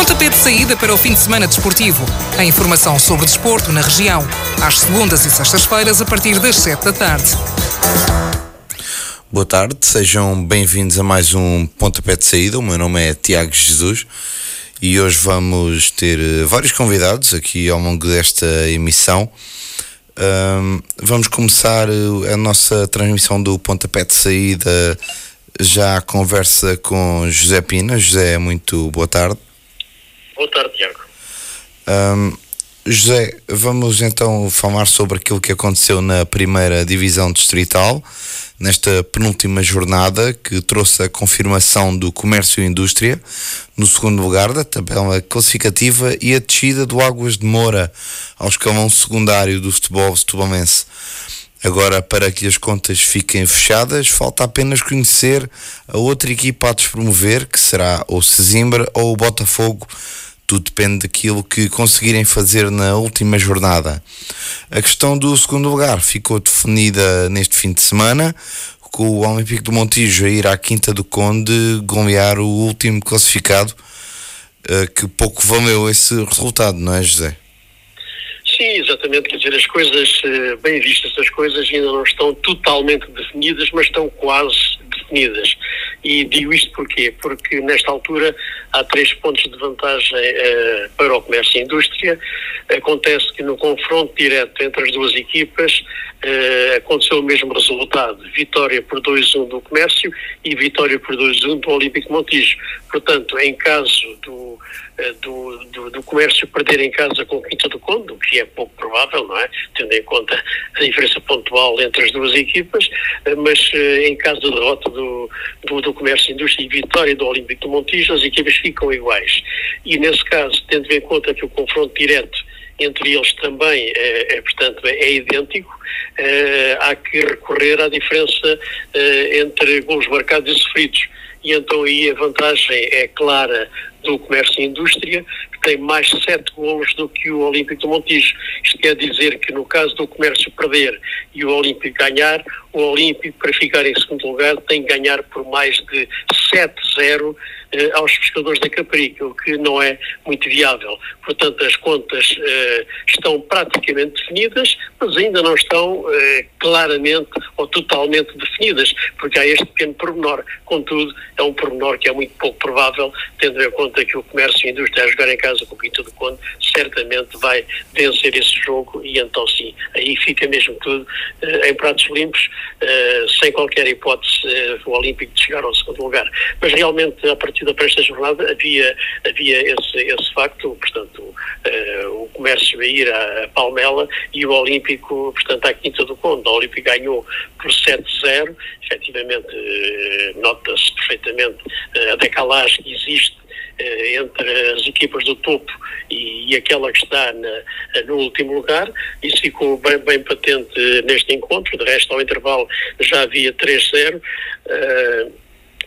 Pontapé de saída para o fim de semana desportivo. A informação sobre desporto na região. Às segundas e sextas-feiras, a partir das 7 da tarde. Boa tarde, sejam bem-vindos a mais um Pontapé de Saída. O meu nome é Tiago Jesus e hoje vamos ter eh, vários convidados aqui ao longo desta emissão. Um, vamos começar eh, a nossa transmissão do Pontapé de Saída já a conversa com José Pina. José, muito boa tarde. Boa tarde, Tiago. Um, José, vamos então falar sobre aquilo que aconteceu na primeira divisão distrital nesta penúltima jornada que trouxe a confirmação do comércio e indústria no segundo lugar da tabela classificativa e a descida do Águas de Moura ao escalão secundário do futebol setubalense. Agora, para que as contas fiquem fechadas, falta apenas conhecer a outra equipa a despromover, que será ou Sesimbra ou o Botafogo, tudo depende daquilo que conseguirem fazer na última jornada. A questão do segundo lugar ficou definida neste fim de semana, com o Olímpico do Montijo a ir à Quinta do Conde golear o último classificado, eh, que pouco valeu esse resultado, não é, José? Sim, exatamente. Quer dizer, as coisas, eh, bem vistas, as coisas ainda não estão totalmente definidas, mas estão quase definidas. E digo isto porquê? Porque nesta altura há três pontos de vantagem uh, para o comércio e a indústria. Acontece que no confronto direto entre as duas equipas uh, aconteceu o mesmo resultado: vitória por 2-1 do comércio e vitória por 2-1 do Olímpico Montijo. Portanto, em caso do eh, do, do, do, comércio perder em casa com Quinta do Conde, o que é pouco provável, não é? Tendo em conta a diferença pontual entre as duas equipas, mas em caso de derrota do, do, do Comércio, Indústria e Vitória do Olímpico do Montijo, as equipas ficam iguais. E nesse caso, tendo em conta que o confronto direto entre eles também é, é portanto, é idêntico, é, há que recorrer à diferença é, entre golos marcados e sofridos. E então aí a vantagem é clara do Comércio e Indústria, que tem mais sete golos do que o Olímpico do Montijo. Isto quer dizer que no caso do Comércio perder e o Olímpico ganhar, o Olímpico, para ficar em segundo lugar, tem que ganhar por mais de 7-0 eh, aos pescadores da Caparica, o que não é muito viável. Portanto, as contas eh, estão praticamente definidas, mas ainda não estão eh, claramente ou totalmente definidas, porque há este pequeno pormenor. Contudo, é um pormenor que é muito pouco provável, tendo em conta que o comércio e a indústria a jogar em casa com o Quinto do Conde certamente vai vencer esse jogo e então sim, aí fica mesmo tudo em pratos limpos eh, sem qualquer hipótese uh, o Olímpico de chegar ao segundo lugar. Mas realmente, a partir da esta jornada, havia, havia esse, esse facto, portanto, uh, o comércio a ir à Palmela e o Olímpico, portanto, à Quinta do Conde. O Olímpico ganhou por 7-0, efetivamente, nota-se perfeitamente a decalagem que existe eh, entre as equipas do topo e, e aquela que está na, no último lugar. Isso ficou bem, bem, patente neste encontro. De resto, ao intervalo já havia 3-0. Uh,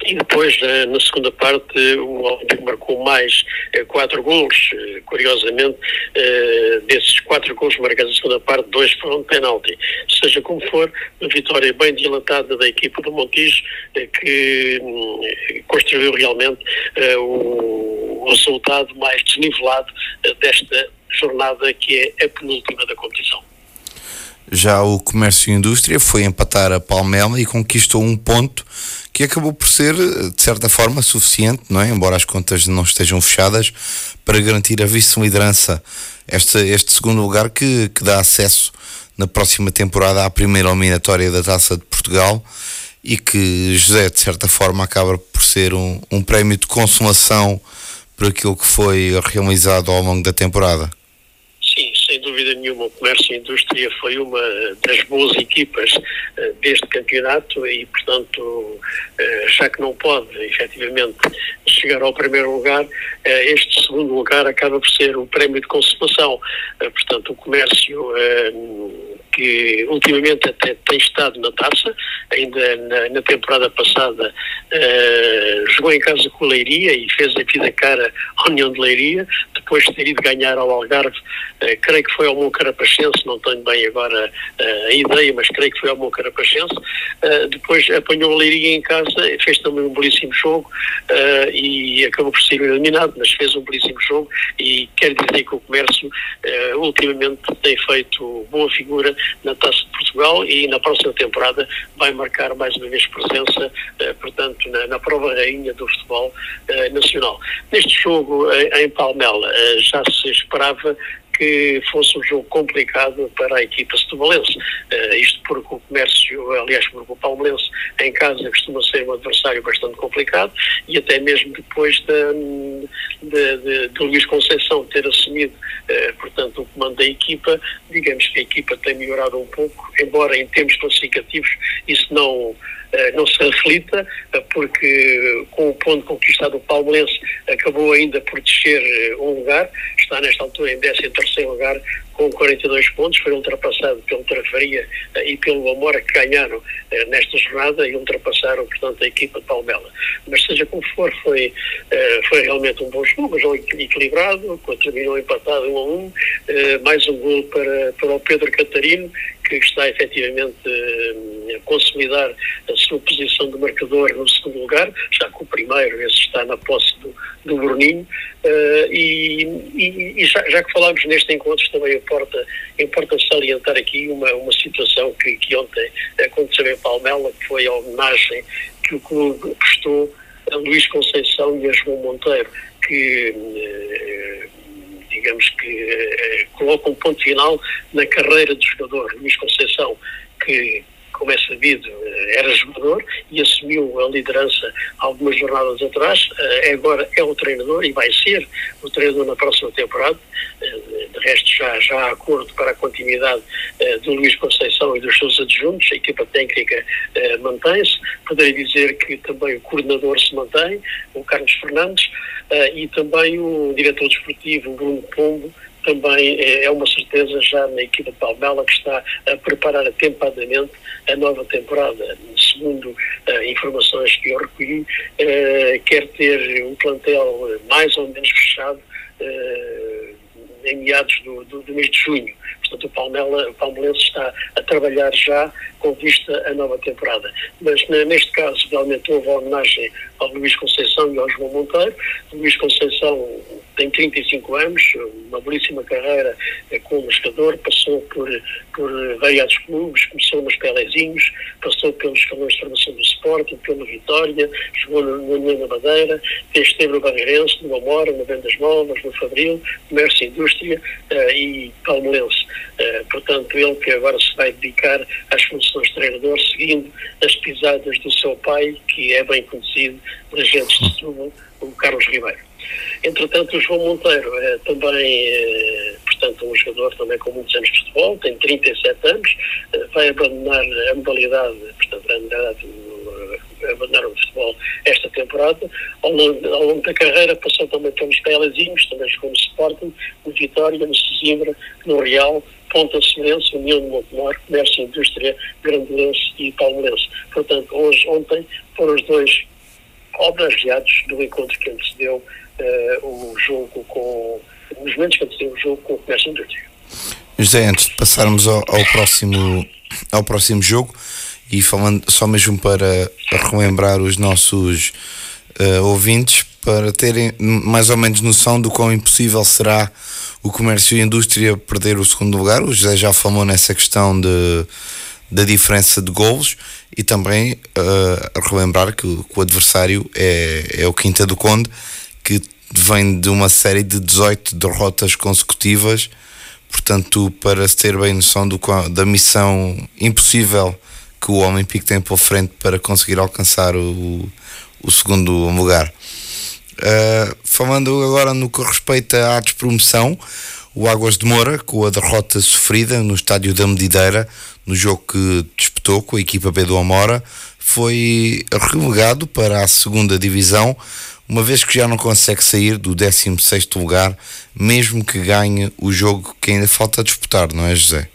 e depois, eh, na segunda parte, o Olímpico marcou mais eh, quatro gols. Eh, curiosamente, desses quatro gols marcados na segunda parte, dois foram de penalti. Seja como for, uma vitória bem dilatada da equipa do Montijo, que hum, construiu realmente o resultado mais desnivelado desta jornada que é a penúltima da competição. Já o Comércio e Indústria foi empatar a Palmela e conquistou um ponto que acabou por ser, de certa forma, suficiente, não é? embora as contas não estejam fechadas, para garantir a vice-liderança. Este, este segundo lugar que, que dá acesso na próxima temporada à primeira eliminatória da Taça de Portugal e que José, de certa forma, acaba por ser um, um prémio de consolação por aquilo que foi realizado ao longo da temporada sem dúvida nenhuma, o comércio e indústria foi uma das boas equipas uh, deste campeonato e, portanto, uh, já que não pode efetivamente chegar ao primeiro lugar, uh, este segundo lugar acaba por ser um prémio de consolação. portanto, o comércio que ultimamente até tem estado na taça, ainda na, na temporada passada uh, jogou em casa com o Leiria e fez a vida cara à União de Leiria, depois de ter ido ganhar ao Algarve, uh, creio que foi ao Moncarapachense, não tenho bem agora uh, a ideia, mas creio que foi ao Moncarapachense, depois apanhou a Leiria em casa, fez também um belíssimo jogo e acabou por ser eliminado, mas fez um belíssimo jogo e quer dizer que o comércio ultimamente tem feito boa figura na Taça de Portugal e na próxima temporada vai marcar mais uma vez presença, eh, portanto, na, na prova rainha do futebol eh, nacional. Neste jogo em Palmela já se esperava que fosse um jogo complicado para a equipa setubalense. Uh, isto porque o comércio, aliás, porque o Palmeirense em casa costuma ser um adversário bastante complicado e até mesmo depois de, de, de, de Luís Conceição ter assumido, uh, portanto, o comando da equipa, digamos que a equipa tem melhorado um pouco, embora em termos classificativos isso não eh, não se reflita, eh, porque com o ponto conquistado o Palmeirense acabou ainda por descer eh, um lugar, está nesta altura em 13 lugar com 42 pontos, foi ultrapassado pelo Trafaria e pelo Amora que ganharam nesta jornada e ultrapassaram, portanto, a equipa de Palmela. Mas seja como for, foi, foi realmente um bom jogo, um jogo equilibrado, terminou empatado 1 a 1, mais um gol para, para o Pedro Catarino, que está efetivamente a consolidar a sua posição de marcador no segundo lugar, já que o primeiro, esse está na posse do, do Bruninho, uh, e, e, e já, já, que falámos neste encontro, também importa, importa salientar aqui uma, uma situação que, que ontem aconteceu em Palmela, que foi a homenagem que o clube prestou a Luís Conceição e a João Monteiro, que uh, digamos que uh, coloca um ponto final na carreira do jogador Luís Conceição, que como é sabido, eh, era jogador e assumiu a liderança algumas jornadas atrás. Eh, agora é o treinador e vai ser o treinador na próxima temporada. Eh, de resto, já, já há acordo para a continuidade do Luís Conceição e dos seus adjuntos. A equipa técnica mantém-se. Poderia dizer que também o coordenador se mantém, o Carlos Fernandes, e também o diretor desportivo, o Bruno Pombo, também é, é uma certeza já na equipa de Palmela que está a preparar atempadamente a nova temporada. Segundo uh, informações que eu recolhi, uh, quer ter um plantel mais ou menos fechado uh, em meados do, do, do mês de junho. Portanto, o, Palmela, o está a trabalhar já com vista à nova temporada. Mas neste caso, realmente houve a homenagem ao Luís Conceição e ao João Monteiro. O Luís Conceição tem 35 anos, uma belíssima carreira como jogador, passou por, por variados clubes, começou nos Pelezinhos, passou pelos escalões de formação do Sporting, pelo Vitória, jogou no União da Madeira, esteve no Barreirense, no Amora, no Vendas Novas, no Fabril, Comércio e Indústria uh, e Palmeirense. Uh, portanto, ele que agora se vai dedicar às funções de treinador, seguindo as pisadas do seu pai, que é bem conhecido, dirigente de Setúbal, o Carlos Ribeiro. Entretanto, o João Monteiro é também, é, portanto, um jogador também com muitos anos de futebol, tem 37 anos, é, vai abandonar a modalidade, portanto, a modalidade abandonar o futebol esta temporada. Ao longo, ao longo, da carreira passou também pelos Pelezinhos, também jogou no Sporting, no Vitória, no Sesimbra, no Real, Ponta Semelhança, União de Montemor, Comércio e Indústria, Grandelense e Palmeirense. Portanto, hoje, ontem, foram os dois homenageados do encontro que antecedeu uh, o jogo com os momentos que antecedeu o jogo com o Comércio e Indústria. José, antes de passarmos ao, ao, próximo, ao próximo jogo, e falando só mesmo para relembrar os nossos uh, ouvintes, para terem mais ou menos noção do quão impossível será o comércio e a indústria perder o segundo lugar. O José já falou nessa questão de, da diferença de golos e também uh, relembrar que, que, o adversário é, é o Quinta do Conde, que vem de uma série de 18 derrotas consecutivas. Portanto, para se ter bem noção do, da missão impossível que o Olympique tem pela frente para conseguir alcançar o, o segundo lugar. Uh, falando agora no que respeita à despromoção, o Águas de Moura, com a derrota sofrida no estádio da Medideira, no jogo que disputou com a equipa B do Amora, foi relegado para a segunda divisão, uma vez que já não consegue sair do 16 lugar, mesmo que ganhe o jogo que ainda falta disputar, não é, José?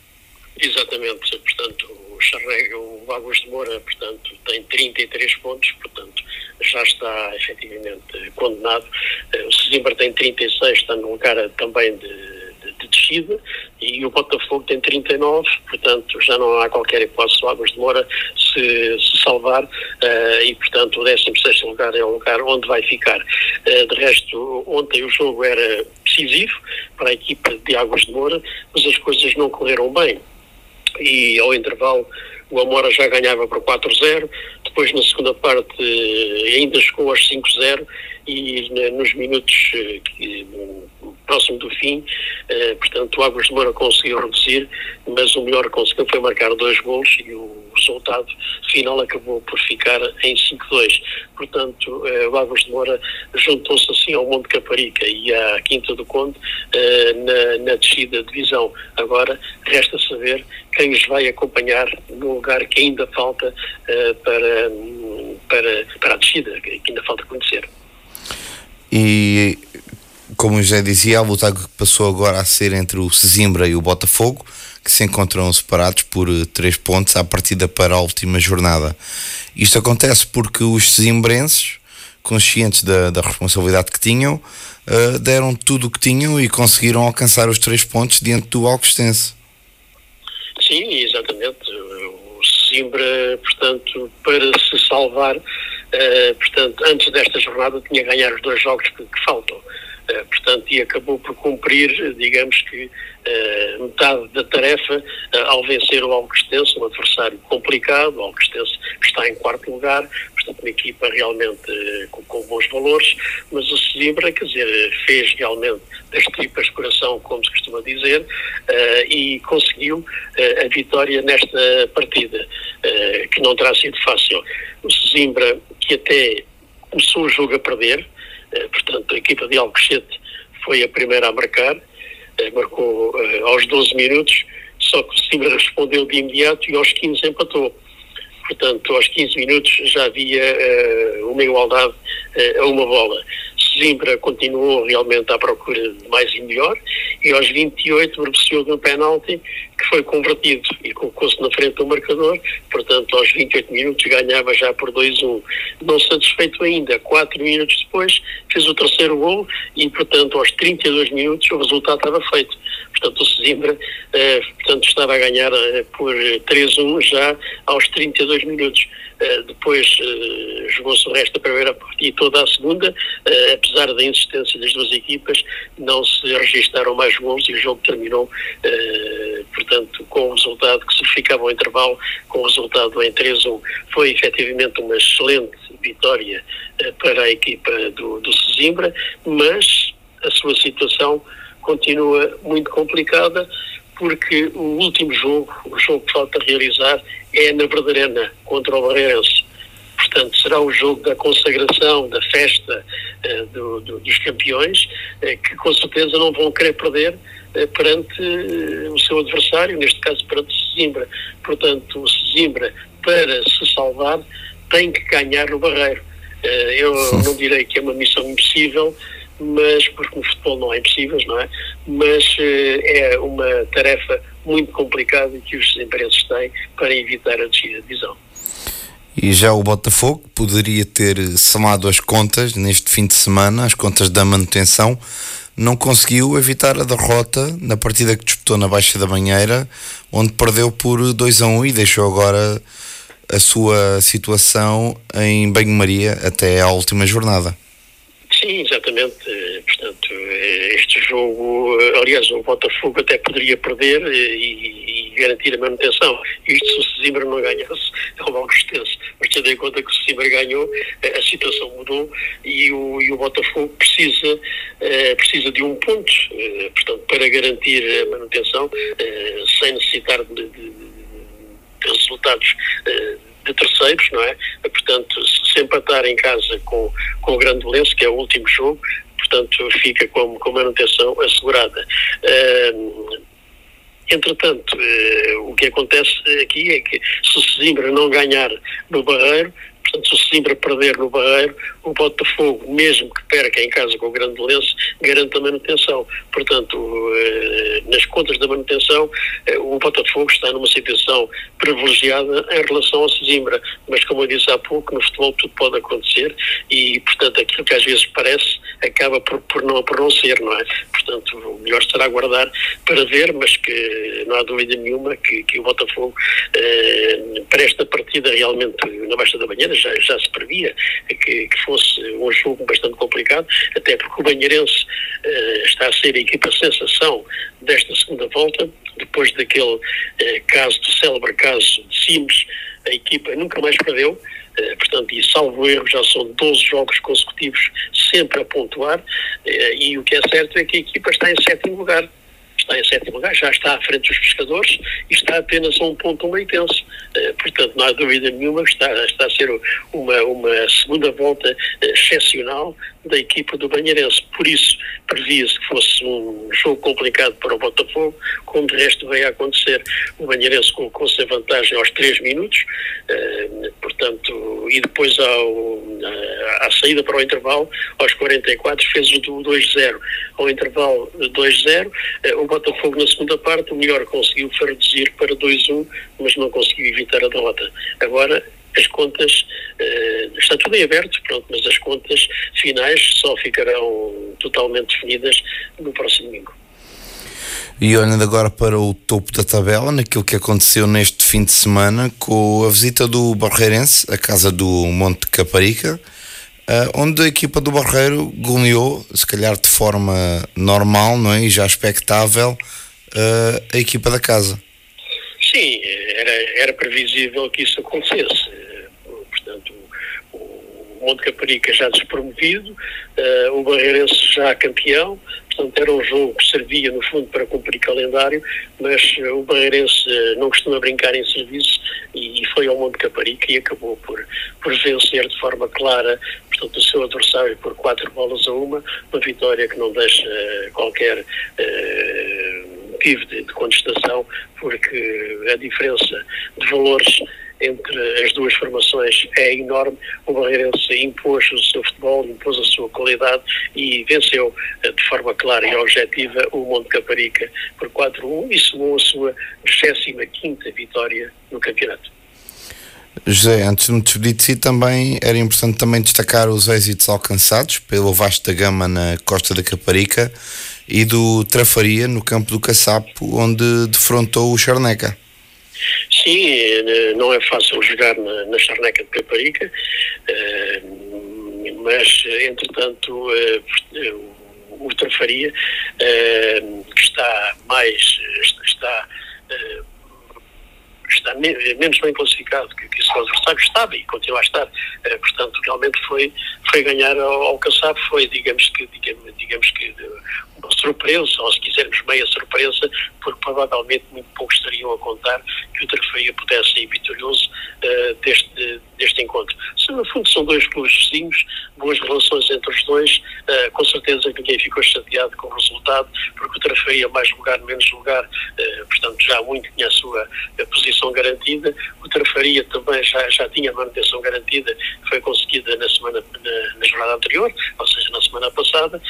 Exatamente, portanto, o Charrega, Águas de Moura, portanto, tem 33 pontos, portanto, já está efetivamente condenado. Eh, o Sesimbra tem 36, está no lugar também de, de, de, descida, e o Botafogo tem 39, portanto, já não há qualquer hipótese do Águas de Moura se, se salvar, uh, e, portanto, o 16 lugar é o lugar onde vai ficar. Uh, de resto, ontem o jogo era decisivo para a equipa de Águas de Moura, mas as coisas não correram bem e ao intervalo o Amora já ganhava por 4-0, depois na segunda parte eh, ainda chegou aos 5-0 e nos minutos eh, próximo do fim, eh, portanto o Águas de Moura conseguiu reduzir, mas o melhor que conseguiu foi marcar dois gols e o resultado final acabou por ficar em 5-2. Portanto, o Águas de Moura juntou-se assim ao Monte Caparica e à Quinta do Conde na, na descida de divisão. Agora resta saber quem os vai acompanhar no lugar que ainda falta para, para, para a descida, que ainda falta conhecer. E como já dizia, a luta que passou agora a ser entre o Sesimbra e o Botafogo, que se encontram separados por eh, três pontos à partida para a última jornada. Isto acontece porque os sesimbrenses, conscientes da, da responsabilidade que tinham, uh, deram tudo o que tinham e conseguiram alcançar os três pontos diante do Alcostense. Sim, exatamente. O Simbra, portanto, para se salvar, portanto, antes desta jornada tinha que ganhar os dois jogos que, que faltam. Uh, portanto, e acabou por cumprir, digamos que, uh, metade da tarefa ao vencer o Alcostense, um adversário complicado, o Alcostense que está em quarto lugar, portanto, uma equipa realmente com, com bons valores, mas o Simbra, quer dizer, fez realmente das tripas de coração, como se costuma dizer, e conseguiu a vitória nesta partida, que não terá sido fácil. O Zimbra, que até começou o jogo a perder, portanto, a equipa de Alcochete foi a primeira a marcar, marcou aos 12 minutos, só que o Zimbra respondeu de imediato e aos 15 empatou. Portanto, aos 15 minutos já havia uma igualdade a uma bola. Zimbra continuou realmente à procura de mais e melhor e aos 28 beneficiou de um penalti que foi convertido e colocou-se na frente do marcador, portanto aos 28 minutos ganhava já por 2-1. Não satisfeito ainda, 4 minutos depois fez o terceiro gol e portanto aos 32 minutos o resultado estava feito. Portanto, o Sesimbra eh, portanto, estava a ganhar eh, por 3-1 já aos 32 minutos. Eh, depois eh, jogou-se o resto da primeira parte e toda a segunda, eh, apesar da insistência das duas equipas, não se registaram mais gols e o jogo terminou, portanto, com o resultado que se ficava ao intervalo, com o resultado em 3-1. Foi efetivamente uma excelente vitória para a equipa do, do Sesimbra, mas a sua situação continua muito complicada porque o último jogo, o jogo que falta realizar, é na Verdarena contra o Barreirense. Portanto, será o jogo da consagração, da festa uh, do, do, dos campeões, uh, que com certeza não vão querer perder uh, perante o seu adversário, neste caso perante o Sesimbra. Portanto, o Sesimbra, para se salvar, tem que ganhar no Barreiro. eu não direi que é uma missão impossível, mas porque no futebol não há impossíveis, não é? Mas é uma tarefa muito complicado que os empresas têm para evitar a descida de divisão. E já o Botafogo poderia ter somado as contas neste fim de semana, as contas da manutenção, não conseguiu evitar a derrota na partida que disputou na Baixa da Banheira, onde perdeu por 2 a 1 e deixou agora a sua situação em banho-maria até à última jornada. Sim, exatamente. Portanto, este jogo, aliás, o Botafogo até poderia perder e, e garantir a manutenção. Isto se o Sesimbra não ganhasse, é um algo extenso. Mas tendo em conta que o Sesimbra ganhou, a situação mudou e o, e o Botafogo precisa, eh, precisa de um ponto, eh, portanto, para garantir a manutenção, eh, sem necessitar de, de, de resultados de terceiros, não é? Portanto, se empatar em casa com, com o Grande Lenço, que é o último jogo, portanto, fica com, com manutenção assegurada. Uh, entretanto, uh, o que acontece aqui é que se o Sesimbra não ganhar no Barreiro, Portanto, se o Simbra perder no Barreiro, o Botafogo, mesmo que perca em casa com o Grande Lenço, garante a manutenção. Portanto, eh, nas contas da manutenção, eh, o Botafogo está numa situação privilegiada em relação ao Simbra. Mas, como eu disse há pouco, no futebol tudo pode acontecer e, portanto, aquilo que às vezes parece acaba por, por, não, por não ser, não é? Portanto, o melhor será aguardar para ver, mas que não há dúvida nenhuma que, que o Botafogo, eh, para esta partida realmente na Baixa da Banheira, já, já se previa que, que fosse um jogo bastante complicado, até porque o Banheirense eh, está a ser equipa sensação desta segunda volta, depois daquele eh, caso, do célebre caso de Sims, a equipa nunca mais perdeu, eh, portanto, e salvo erro, já são 12 jogos consecutivos sempre a pontuar, eh, e o que é certo é que a equipa está em sétimo lugar está em sétimo lugar, já está à frente dos pescadores e está apenas a um ponto um meio tenso. Uh, portanto, não há dúvida nenhuma que está, está a ser uma, uma segunda volta excepcional da equipa do Banheirense. Por isso, previa-se que fosse um jogo complicado para o Botafogo, como de resto veio a acontecer. O Banheirense colocou-se a vantagem aos 3 minutos, uh, portanto, e depois ao, uh, à saída para o intervalo, aos 44, fez o 2-0. Ao intervalo 2-0, uh, o Botafogo na segunda parte, o melhor conseguiu reduzir para 2-1, mas não conseguiu evitar a derrota. Agora, as contas, uh, está tudo em aberto, pronto, mas as contas finais só ficarão totalmente definidas no próximo domingo. E olhando agora para o topo da tabela, naquilo que aconteceu neste fim de semana, com a visita do Barreirense, a casa do Monte Caparica, uh, onde a equipa do Barreiro goleou, se calhar de forma normal não é? e já expectável, uh, a equipa da casa. Sim, era, era previsível que isso acontecesse. Portanto, o Monte Caparica já despromovido, uh, o Barreirense já campeão, portanto era um jogo que servia no fundo para cumprir calendário, mas o Barreirense não costuma brincar em serviço e, foi ao Monte Caparica e acabou por, por vencer de forma clara portanto, o seu adversário por quatro bolas a uma, uma vitória que não deixa qualquer motivo de, de contestação, porque a diferença de valores entre as duas formações é enorme. O Barreirense impôs o seu futebol, impôs a sua qualidade e venceu eh, de forma clara e objetiva o Monte Caparica por 4-1 e somou a sua 25 vitória no campeonato. José, antes de me despedir de si, também era importante também destacar os êxitos alcançados pelo Vasco da Gama na Costa da Caparica e do Trafaria no campo do Caçapo, onde defrontou o Charneca. Sim, eh, não é fácil jogar na, na Charneca de Caparica, eh, mas entretanto eh, o Trafaria, que está mais está está menos bem classificado que, que o seu adversário estava e continua a estar. portanto, realmente foi, foi ganhar ao, ao foi, digamos que, digamos, digamos que surpresa, ou se quisermos meia surpresa, porque provavelmente muito poucos estariam a contar que o Trafaria pudesse sair vitorioso uh, deste, deste encontro. Se no fundo são dois clubes vizinhos, boas relações entre os dois, uh, com certeza ninguém ficou chateado com o resultado, porque o Trafaria mais lugar, menos lugar, uh, portanto já muito tinha a sua a posição garantida, o Trafaria também já, já tinha a manutenção garantida, foi conseguida na semana, na, na jornada anterior, ou seja, na semana passada,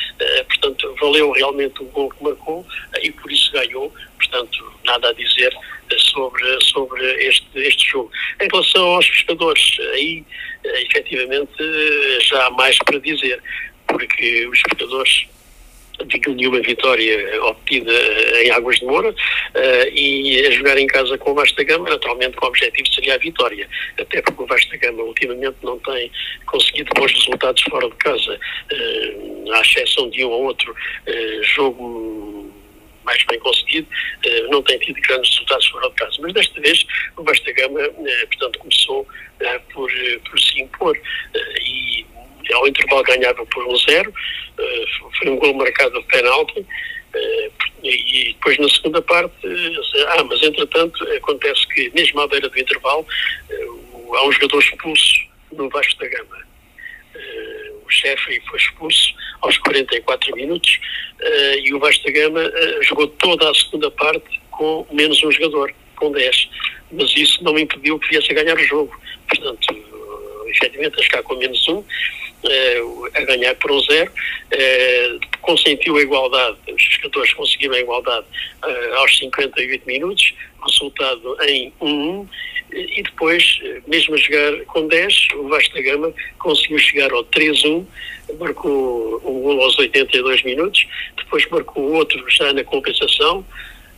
portanto valeu realmente o gol que marcou e por isso ganhou, portanto nada a dizer sobre, sobre este, este jogo. Em relação aos pescadores, aí efetivamente já há mais para dizer, porque os pescadores tinham nenhuma vitória obtida em Águas de Moura uh, e a jogar em casa com o Vasta Gama, naturalmente com o objetivo seria a vitória, até porque o Vasta Gama ultimamente não tem conseguido bons resultados fora de casa, uh, à exceção de um ou outro jogo mais bem conseguido, eh, não tem tido grandes resultados fora de casa. Mas desta vez o Basta Gama, eh, portanto, começou eh, por, por se impor e ao intervalo ganhava por um zero, foi um gol marcado de penalti, e depois na segunda parte, ah, mas entretanto acontece que mesmo à beira do intervalo há um jogador expulso no Vasco da Gama. O chefe foi expulso aos 44 minutos e o Vasco da Gama jogou toda a segunda parte com menos um jogador, com 10. Mas isso não impediu que viesse a ganhar o jogo. Portanto, efetivamente a chegar com menos um, a ganhar por um zero, consentiu a igualdade, os jogadores conseguiram a igualdade aos 58 minutos, resultado em 1-1, e depois, mesmo a jogar com 10, o Vasco da Gama conseguiu chegar ao 3-1, marcou um gol aos 82 minutos, depois marcou outro já na compensação,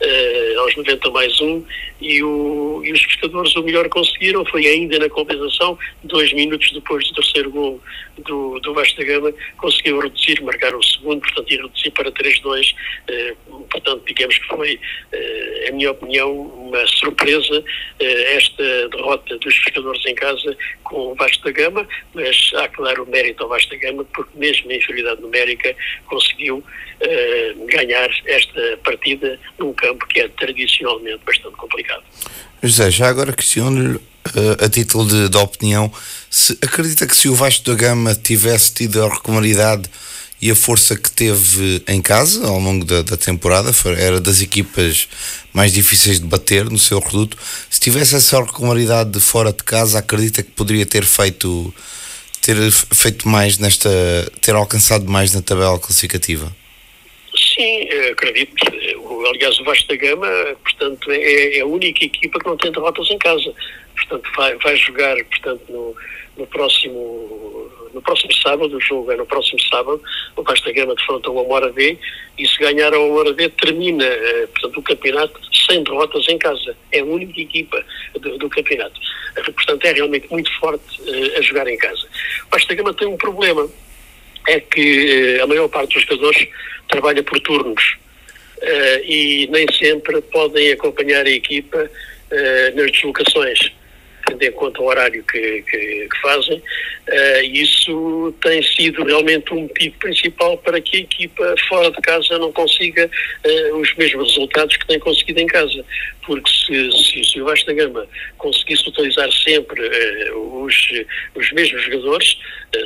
uh, aos 90 mais um, e, o, e os pescadores o melhor conseguiram foi ainda na compensação, dois minutos depois do terceiro gol do, do Vasco da Gama, conseguiu reduzir, marcar o segundo, portanto, e reduzir para 3-2, uh, eh, portanto, digamos que foi, uh, minha opinião, uma surpresa esta derrota dos pescadores em casa com o Vasco da Gama, mas há que dar o mérito ao Vasco da Gama, porque mesmo em inferioridade numérica conseguiu ganhar esta partida num campo que é tradicionalmente bastante complicado. José, já agora questiono-lhe, uh, a título de, de, opinião, se acredita que se o Vasco da Gama tivesse tido a regularidade e a força que teve em casa ao longo da, da, temporada, era das equipas mais difíceis de bater no seu reduto. Se tivesse essa regularidade de fora de casa, acredita que poderia ter feito ter feito mais nesta, ter alcançado mais na tabela classificativa? Sim, acredito. Aliás, o Vasco da Gama, portanto, é, é, a única equipa que não tem derrotas em casa. Portanto, vai, vai jogar, portanto, no, no próximo no próximo sábado, o jogo é no próximo sábado, o Vasco da Gama defronta o Amora B e se ganhar o Amora B termina, eh, portanto, o campeonato sem derrotas em casa. É a única equipa do, do campeonato. Portanto, é realmente muito forte uh, a jogar em casa. O Vasco da Gama tem um problema, é que uh, a maior parte dos jogadores trabalha por turnos e nem sempre podem acompanhar a equipa uh, nas deslocações, tendo em conta o horário que, que, que fazem. Uh, isso tem sido realmente um motivo principal para que a equipa fora de casa não consiga os mesmos resultados que tem conseguido em casa. Porque se, se, o Vasta Gama conseguisse utilizar sempre os, os mesmos jogadores,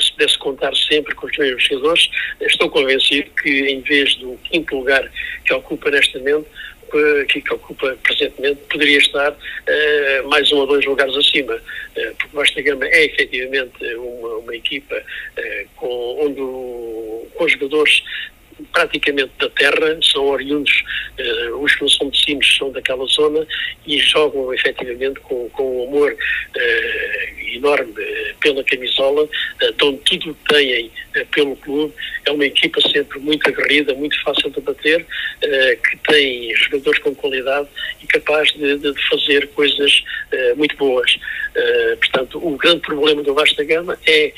se pudesse contar sempre com os mesmos jogadores, estou convencido que em vez do quinto lugar que ocupa neste momento, que, que ocupa presentemente, poderia estar uh, mais um ou dois lugares acima, uh, porque Vasta Gama é efetivamente uma, uma equipa uh, com, onde o, com jogadores praticamente da terra, são oriundos, uh, os que não são de Sines são daquela zona e jogam efetivamente com, com um amor uh, enorme uh, pela camisola, dão tudo o que têm pelo clube. É uma equipa sempre muito aguerrida, muito fácil de bater, que tem jogadores com qualidade e capaz de, de fazer coisas muito boas. portanto, o grande problema do Vasta Gama é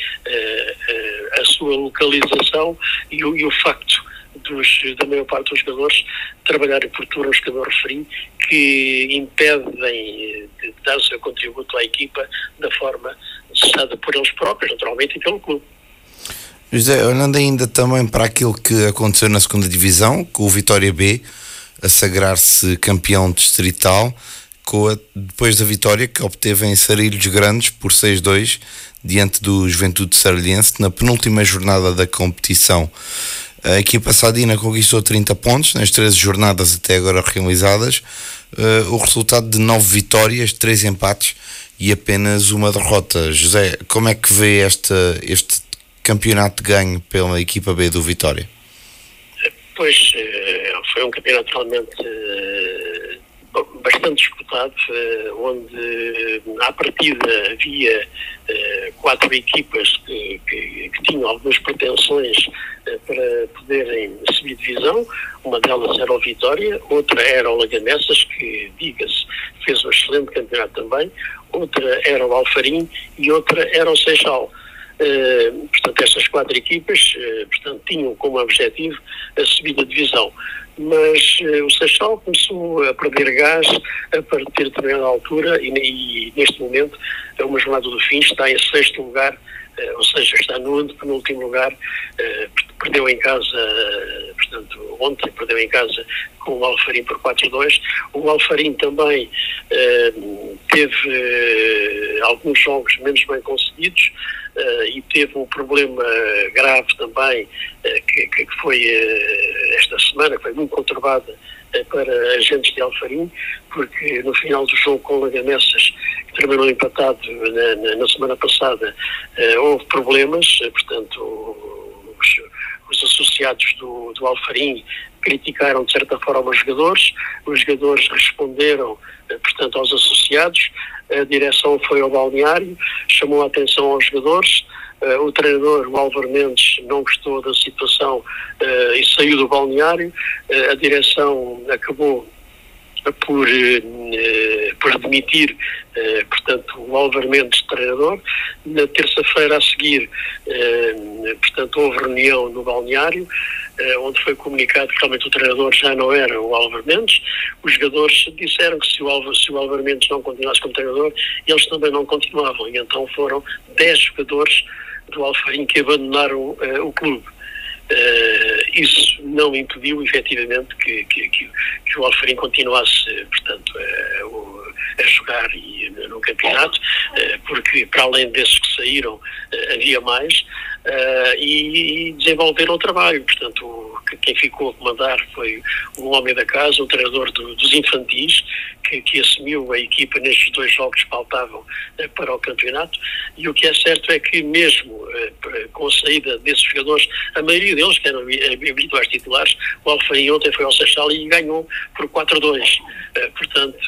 a sua localização e o, e o facto dos, da maior parte dos jogadores trabalharem por turnos que eu referi, que impedem de dar o seu contributo à equipa da forma necessitada por eles próprios, naturalmente, e pelo clube. José, olhando ainda também para aquilo que aconteceu na segunda divisão, com o Vitória B a sagrar-se campeão distrital, a, depois da vitória que obteve em Sarilhos Grandes por 6-2 diante do Juventude Saralhense na penúltima jornada da competição. A equipa Sadina conquistou 30 pontos nas 13 jornadas até agora realizadas, uh, o resultado de 9 vitórias, 3 empates e apenas uma derrota. José, como é que vê este, campeonato de ganho pela equipa B do Vitória? Pois, eh, foi um campeonato realmente eh, bastante disputado, onde à partida havia quatro equipas que, que, que tinham algumas pretensões para poderem subir divisão. Uma delas era o Vitória, outra era o Lagamessas, que, diga-se, fez um excelente campeonato também, outra era o Alfarim e outra era o Seixal. Portanto, estas quatro equipas portanto, tinham como objetivo a subida de divisão. Mas uh, o Seixal começou a perder gás a partir de determinada altura e, e, neste momento, é uma jornada do fim, está em sexto lugar eh, ou seja, está no penúltimo lugar, eh, perdeu em casa, portanto, ontem perdeu em casa com o Alfarim por 4-2. O Alfarim também teve alguns jogos menos bem conseguidos e teve um problema grave também, que, que foi esta semana semana, que foi muito conturbada para agentes de Alfarim, porque no final do jogo com o Lagamessas, que terminou empatado na, na, na semana passada, houve problemas, portanto, os, os associados do, do Alfarim criticaram de certa forma os jogadores, os jogadores responderam, portanto, aos associados, a direção foi ao balneário, chamou a atenção aos jogadores, Uh, o treinador, o Álvaro Mendes, não gostou da situação uh, e saiu do balneário. A direção acabou por, por admitir, portanto, o Álvaro Mendes, treinador. Na terça-feira a seguir, portanto, houve reunião no balneário. Onde foi comunicado que realmente o treinador já não era o Álvaro Mendes. Os jogadores disseram que se o Álvaro, se o Álvaro Mendes não continuasse como treinador, eles também não continuavam. E então foram 10 jogadores do Alfarim que abandonaram uh, o clube. Uh, isso não impediu, efetivamente, que, que, que, o Alfarim continuasse, portanto, a, a jogar e, no campeonato, uh, porque para além desses que saíram, havia mais, e, desenvolveram o trabalho. Portanto, quem ficou a comandar foi o homem da casa, o treinador do, dos infantis, que, que, assumiu a equipa nestes dois jogos que faltavam eh, para o campeonato. E o que é certo é que, mesmo eh, com a saída desses jogadores, a maioria deles, que eram habituais titulares, o Alfaim ontem foi ao Seixal e ganhou por 4-2. Eh, portanto,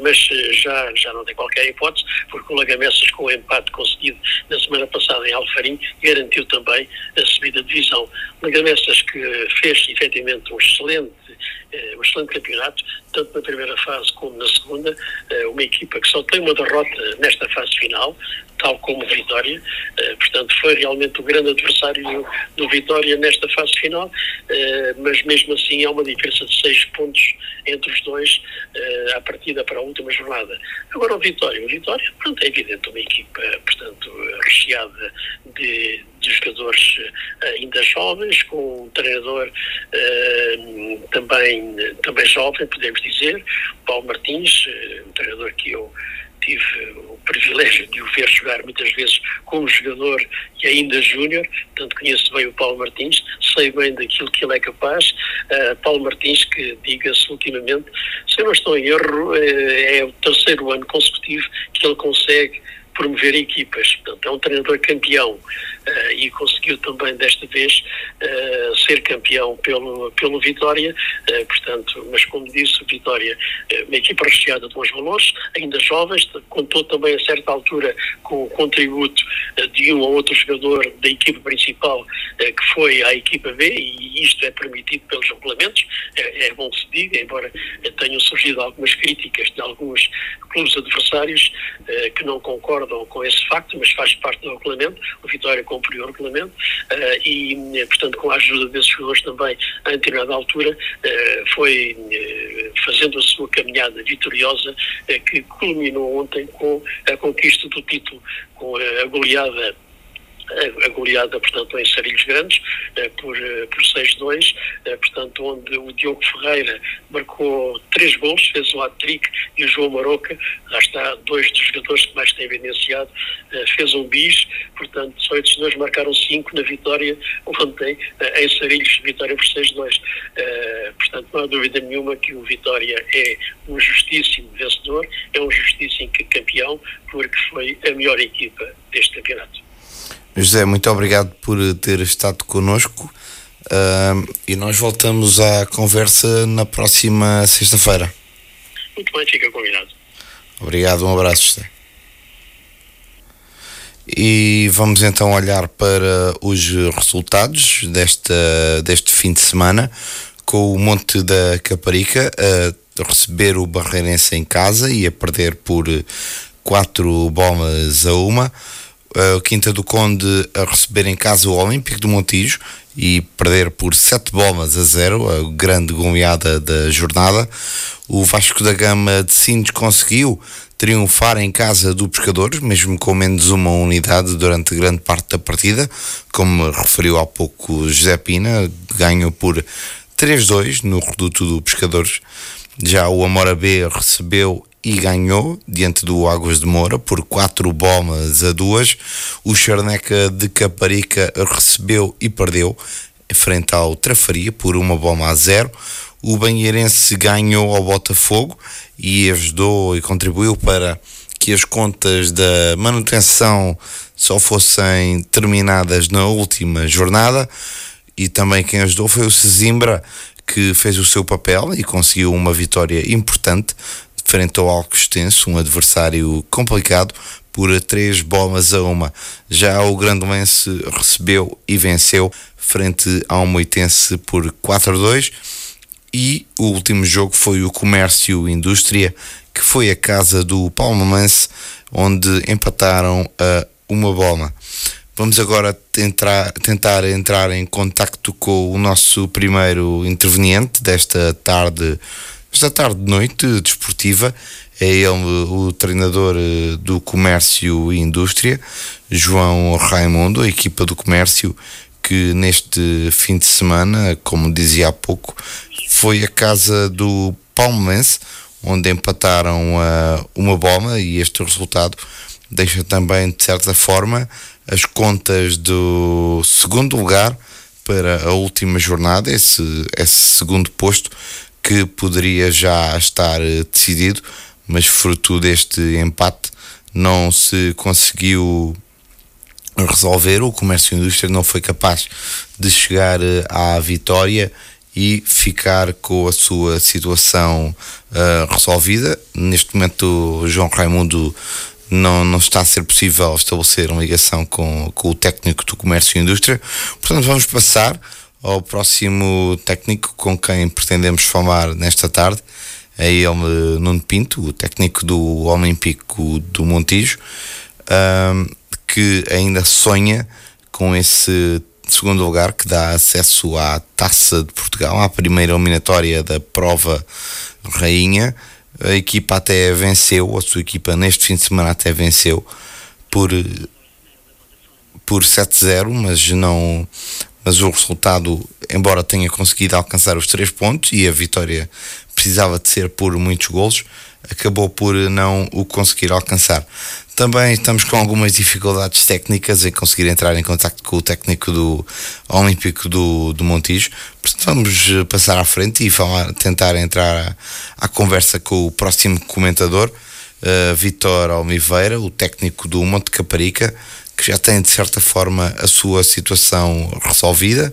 mas já, já não tem qualquer hipótese, porque o Lagamessas, com o empate conseguido na semana passada em Alfarim, garantiu também a subida de divisão. Lagamessas que fez efetivamente um excelente, um excelente campeonato, tanto na primeira fase como na segunda, eh, uma equipa que só tem uma derrota nesta fase final, tal como Vitória, eh, portanto foi realmente o grande adversário do Vitória nesta fase final, eh, mas mesmo assim há uma diferença de seis pontos entre os dois à partida para a última jornada. Agora o Vitória, o Vitória, pronto, é evidente uma equipa, portanto, recheada de, de jogadores ainda jovens, com um treinador também, também jovem, podemos dizer, Paulo Martins, eh, um treinador que eu tive o privilégio de o ver jogar muitas vezes como jogador e ainda júnior, portanto conheço bem o Paulo Martins, sei bem daquilo que ele é capaz. Uh, Paulo Martins, que diga-se ultimamente, se eu não estou em erro, é, é o terceiro ano consecutivo que ele consegue promover equipas. Portanto, é um treinador campeão uh, e conseguiu também desta vez uh, ser campeão pelo, pelo Vitória. Uh, portanto, mas como disse, o Vitória, uma equipa recheada de bons valores, ainda jovens, contou também a certa altura com o contributo de um ou outro jogador da equipa principal que foi à equipa B e isto é permitido pelos regulamentos. É, é bom se diga, embora tenham surgido algumas críticas de alguns clubes adversários que não concordam com esse facto, mas faz parte do regulamento, o Vitória cumpriu o regulamento uh, e, eh, portanto, com a ajuda desses jogadores também, a determinada altura, uh, foi fazendo a sua caminhada vitoriosa que culminou ontem com a conquista do título, com a goleada goleada, portanto, em Sarilhos Grandes, eh, por, eh, por 6-2, eh, portanto, onde o Diogo Ferreira marcou três gols, fez o hat-trick, e o João Maroca, lá está, dois dos jogadores que mais têm evidenciado, fez um bis, portanto, só esses dois marcaram cinco na vitória ontem, em Sarilhos, vitória por 6-2. Portanto, não há dúvida nenhuma que o Vitória é um justíssimo vencedor, é um justíssimo campeão, porque foi a melhor equipa deste campeonato. José, muito obrigado por ter estado connosco uh, e nós voltamos à conversa na próxima sexta-feira. Muito bem, fica combinado. Obrigado, um abraço, José. E vamos então olhar para os resultados desta, deste fim de semana, com o Monte da Caparica a receber o Barreirense em casa e a perder por quatro bolas a uma uh, Quinta do Conde a receber em casa o Olímpico do Montijo e perder por 7 bolas a 0, a grande goleada da jornada. O Vasco da Gama de Sintes conseguiu triunfar em casa do Pescadores, mesmo com menos uma unidade durante grande parte da partida, como referiu há pouco José Pina, ganhou por 3-2 no reduto do Pescadores. Já o Amora B recebeu e ganhou diante do Águas de Moura por 4 bolas a 2. O Charneca de Caparica recebeu e perdeu. frente ao Trafaria por uma bomba a zero. O Banheirense ganhou ao Botafogo e ajudou e contribuiu para que as contas da manutenção só fossem terminadas na última jornada e também quem ajudou foi o Sesimbra que fez o seu papel e conseguiu uma vitória importante frente ao Alcostense, um adversário complicado por três bolas a uma. Já o Grandelense recebeu e venceu frente ao Moitense por 4 a 2 e o último jogo foi o Comércio Indústria que foi a casa do Palmeirense, onde empataram a uma bola. Vamos agora tentar, tentar entrar em contacto com o nosso primeiro interveniente desta tarde, esta tarde de noite desportiva. É ele o treinador eh, do Comércio e Indústria, João Raimundo, a equipa do Comércio, que neste fim de semana, como dizia há pouco, foi a casa do Palmeirense, onde empataram uh, uma bomba e este resultado deixa também, de certa forma, as contas do segundo lugar para a última jornada, esse, esse segundo posto que poderia já estar uh, decidido, mas fruto deste empate não se conseguiu resolver. O comércio e indústria não foi capaz de chegar uh, à vitória e ficar com a sua situação uh, resolvida. Neste momento, João Raimundo não, não está a ser possível estabelecer uma ligação com, com o técnico do comércio e indústria. Portanto, vamos passar ao próximo técnico com quem pretendemos falar nesta tarde. É ele, Nuno Pinto, o técnico do Olímpico do Montijo, uh, que ainda sonha com esse segundo lugar, que dá acesso à Taça de Portugal, à primeira eliminatória da prova Rainha. A equipa até venceu, a sua equipa neste fim de semana até venceu por, por 7-0, mas não. Mas o resultado, embora tenha conseguido alcançar os três pontos e a vitória precisava de ser por muitos golos, acabou por não o conseguir alcançar. Também estamos com algumas dificuldades técnicas em conseguir entrar em contato com o técnico do Olímpico do, do Montijo. Portanto, vamos eh, passar à frente e falar, tentar entrar à, à conversa com o próximo comentador, uh, Vitor Almiveira, o técnico do Monte Caparica, que já tem de certa forma a sua situação resolvida.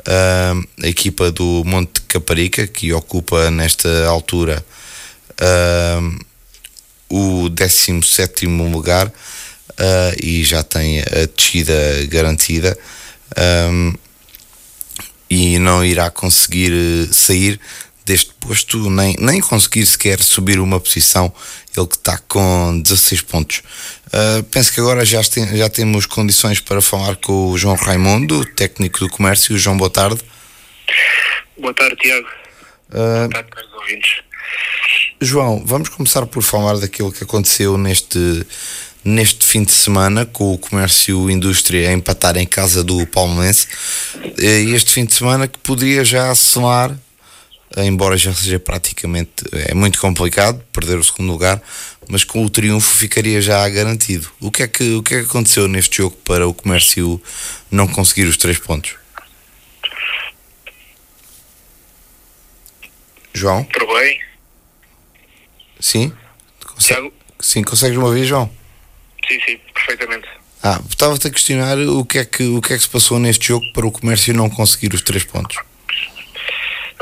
Uh, a equipa do Monte Caparica, que ocupa nesta altura. Uh, o 17 lugar uh, e já tem a descida garantida e não irá conseguir eh, sair deste posto, nem, nem conseguir sequer subir uma posição, ele que está com 16 pontos. Uh, penso que agora já, tem, já temos condições para falar com o João Raimundo, técnico do comércio. João, boa tarde. Boa tarde, Tiago. Uh, boa tarde, caros ouvintes. João, vamos começar por falar daquilo que aconteceu neste, neste fim de semana com o comércio e indústria a empatar em casa do Palmeirense. Este fim de semana que poderia já sonar, embora já seja praticamente é muito complicado perder o segundo lugar, mas com o triunfo ficaria já garantido. O que é que, o que, é que aconteceu neste jogo para o comércio não conseguir os três pontos? João? Tudo bem. Sim? Sim, consegues me ouvir, João? Sim, sim, perfeitamente. Ah, estava-te a questionar o que, é que, o que é que se passou neste jogo para o comércio não conseguir os três pontos.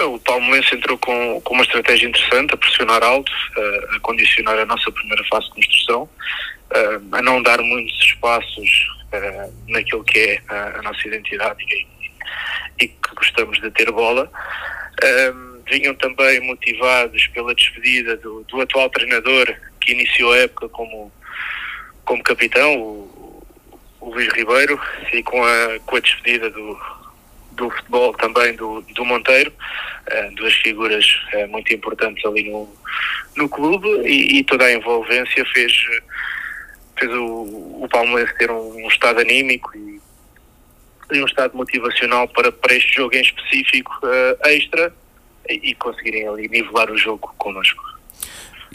O Palmeirense entrou com, com uma estratégia interessante, a pressionar alto, a, a condicionar a nossa primeira fase de construção, a, a não dar muitos espaços a, naquilo que é a, a nossa identidade e, e, que gostamos de ter bola. Vinham também motivados pela despedida do, do atual treinador que iniciou a época como, como capitão, o, o Luís Ribeiro, e com a, com a despedida do, do futebol também do, do Monteiro, uh, duas figuras uh, muito importantes ali no, no clube e, e, toda a envolvência fez, fez o, o Palmeiras ter um, um estado anímico e, e, um estado motivacional para, para este jogo em específico uh, extra e conseguirem ali nivelar o jogo connosco.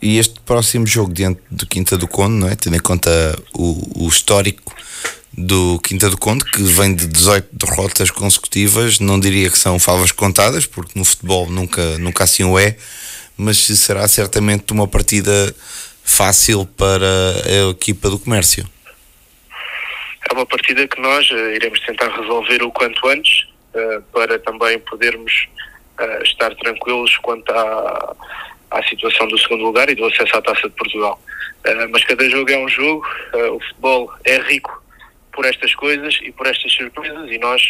E este próximo jogo diante do Quinta do Conde, não é? tendo em conta o, o histórico do Quinta do Conde, que vem de 18 derrotas consecutivas. Não diria que são favas contadas, porque no futebol nunca, nunca assim o é, mas será certamente uma partida fácil para a equipa do comércio. É uma partida que nós uh, iremos tentar resolver o quanto antes, uh, para também podermos uh, estar tranquilos quanto à, à situação do segundo lugar e do acesso à Taça de Portugal. mas cada jogo é um jogo, o futebol é rico por estas coisas e por estas surpresas e nós,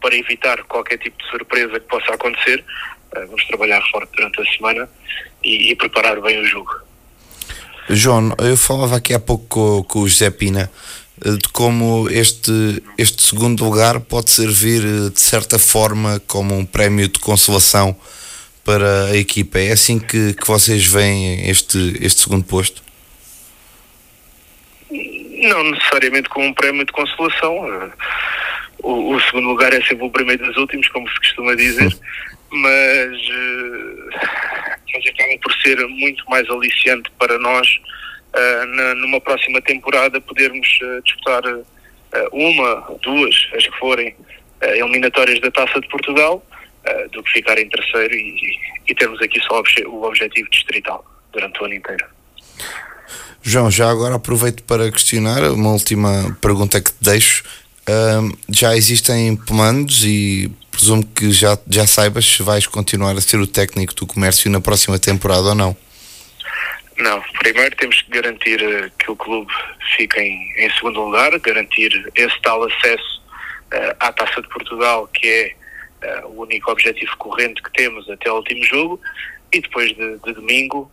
para evitar qualquer tipo de surpresa que possa acontecer, vamos trabalhar forte durante a semana e, e preparar bem o jogo. João, eu falava aqui há pouco com, com o José Pina eh, de como este, este segundo lugar pode servir eh, de certa forma como um prémio de consolação para a equipa. É assim que, que vocês veem este, este segundo posto? Não necessariamente como um prémio de consolação. Eh, o, o segundo lugar é sempre o primeiro dos últimos, como se costuma dizer, mas mas acaba por ser muito mais aliciante para nós uh, numa próxima temporada podermos disputar uma, duas, as que forem eliminatórias da Taça de Portugal, do que ficar em terceiro e, e termos aqui só o objetivo distrital durante o ano inteiro. João, já agora aproveito para questionar uma última pergunta que te deixo. Já existem comandos e presumo que já, já saibas se vais continuar a ser o técnico do comércio na próxima temporada ou não. Não, primeiro temos que garantir uh, que o clube fique em, em, segundo lugar, garantir esse tal acesso uh, à Taça de Portugal, que é uh, o único objetivo corrente que temos até o último jogo, e depois de, de domingo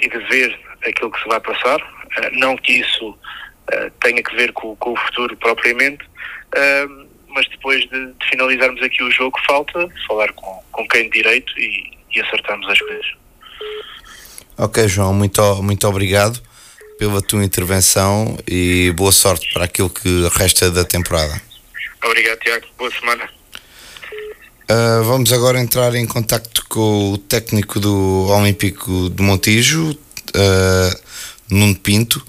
e de ver aquilo que se vai passar, não que isso tenha que ver com, com o futuro propriamente, mas depois de, de, finalizarmos aqui o jogo, falta falar com, com quem de direito e, e acertarmos as coisas. Ok, João, muito, muito obrigado pela tua intervenção e boa sorte para aquilo que resta da temporada. Obrigado, Tiago. Boa semana. Uh, vamos agora entrar em contacto com o técnico do Olímpico de Montijo, uh, Nuno Pinto,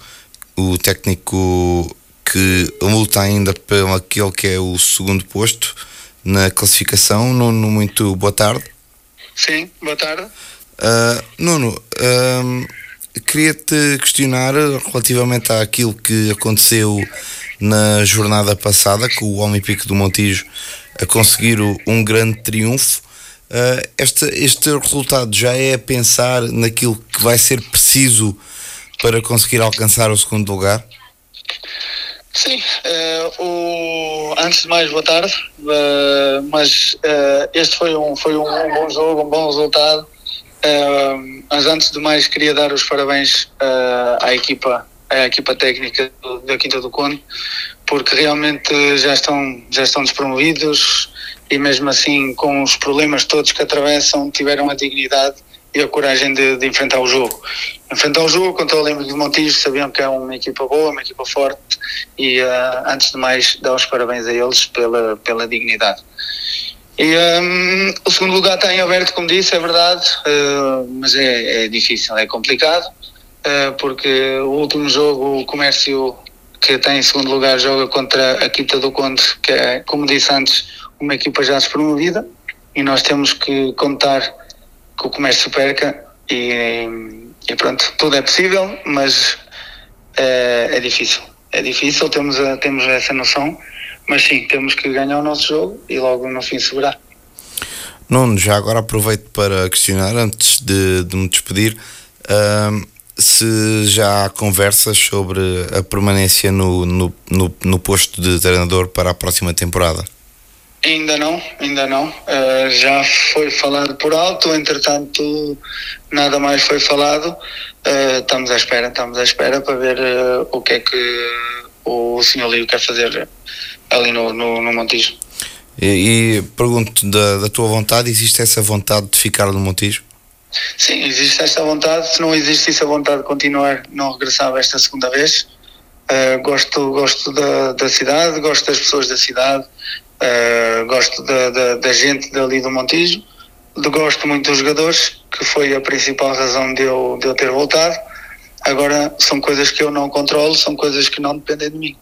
o técnico que luta ainda pelo aquele que é o segundo posto na classificação. Nuno, muito boa tarde. Sim, boa tarde. Uh, Nuno, uh, queria-te questionar relativamente àquilo que aconteceu na jornada passada, com o Homem Pico do Montijo a conseguir um grande triunfo. Uh, este, este resultado já é pensar naquilo que vai ser preciso para conseguir alcançar o segundo lugar? Sim, uh, o, antes de mais, boa tarde, uh, mas uh, este foi, um, foi um, bom jogo, um bom resultado. mas antes de mais, queria dar os parabéns à equipa, à equipa técnica da Quinta do Conde, porque realmente já estão, já estão despromovidos e mesmo assim, com os problemas todos que atravessam, tiveram a dignidade e a coragem de, de, enfrentar o jogo. Enfrentar o jogo contra o Olímpico de Montijo, sabiam que é uma equipa boa, uma equipa forte e uh, antes de mais dar os parabéns a eles pela, pela dignidade. E um, o segundo lugar está em aberto, como disse, é verdade, uh, mas é, é, difícil, é complicado, uh, porque o último jogo, o Comércio, que está em segundo lugar, joga contra a Quinta do Conde, que é, como disse antes, uma equipa já despromovida, e nós temos que contar que o comércio perca e, e pronto, tudo é possível, mas é, é, difícil. É difícil, temos, a, temos essa noção, mas sim, temos que ganhar o nosso jogo e logo no fim segurar. Nuno, já agora aproveito para questionar, antes de, de me despedir, uh, se já há conversas sobre a permanência no, no, no, no posto de treinador para a próxima temporada. Ainda não, ainda não. Uh, já foi falado por alto, entretanto nada mais foi falado. Uh, estamos à espera, estamos à espera para ver uh, o que é que o senhor Lio quer fazer ali no, no, no Montijo. E, e pergunto da, da tua vontade, existe essa vontade de ficar no Montijo? Sim, existe essa vontade. Se não existisse a vontade de continuar, não regressava esta segunda vez. gosto gosto da, da cidade, gosto das pessoas da cidade, Uh, gosto da, da, da, gente dali do Montijo, gosto muito dos jogadores, que foi a principal razão de eu, de eu ter voltado. Agora, são coisas que eu não controlo, são coisas que não dependem de mim.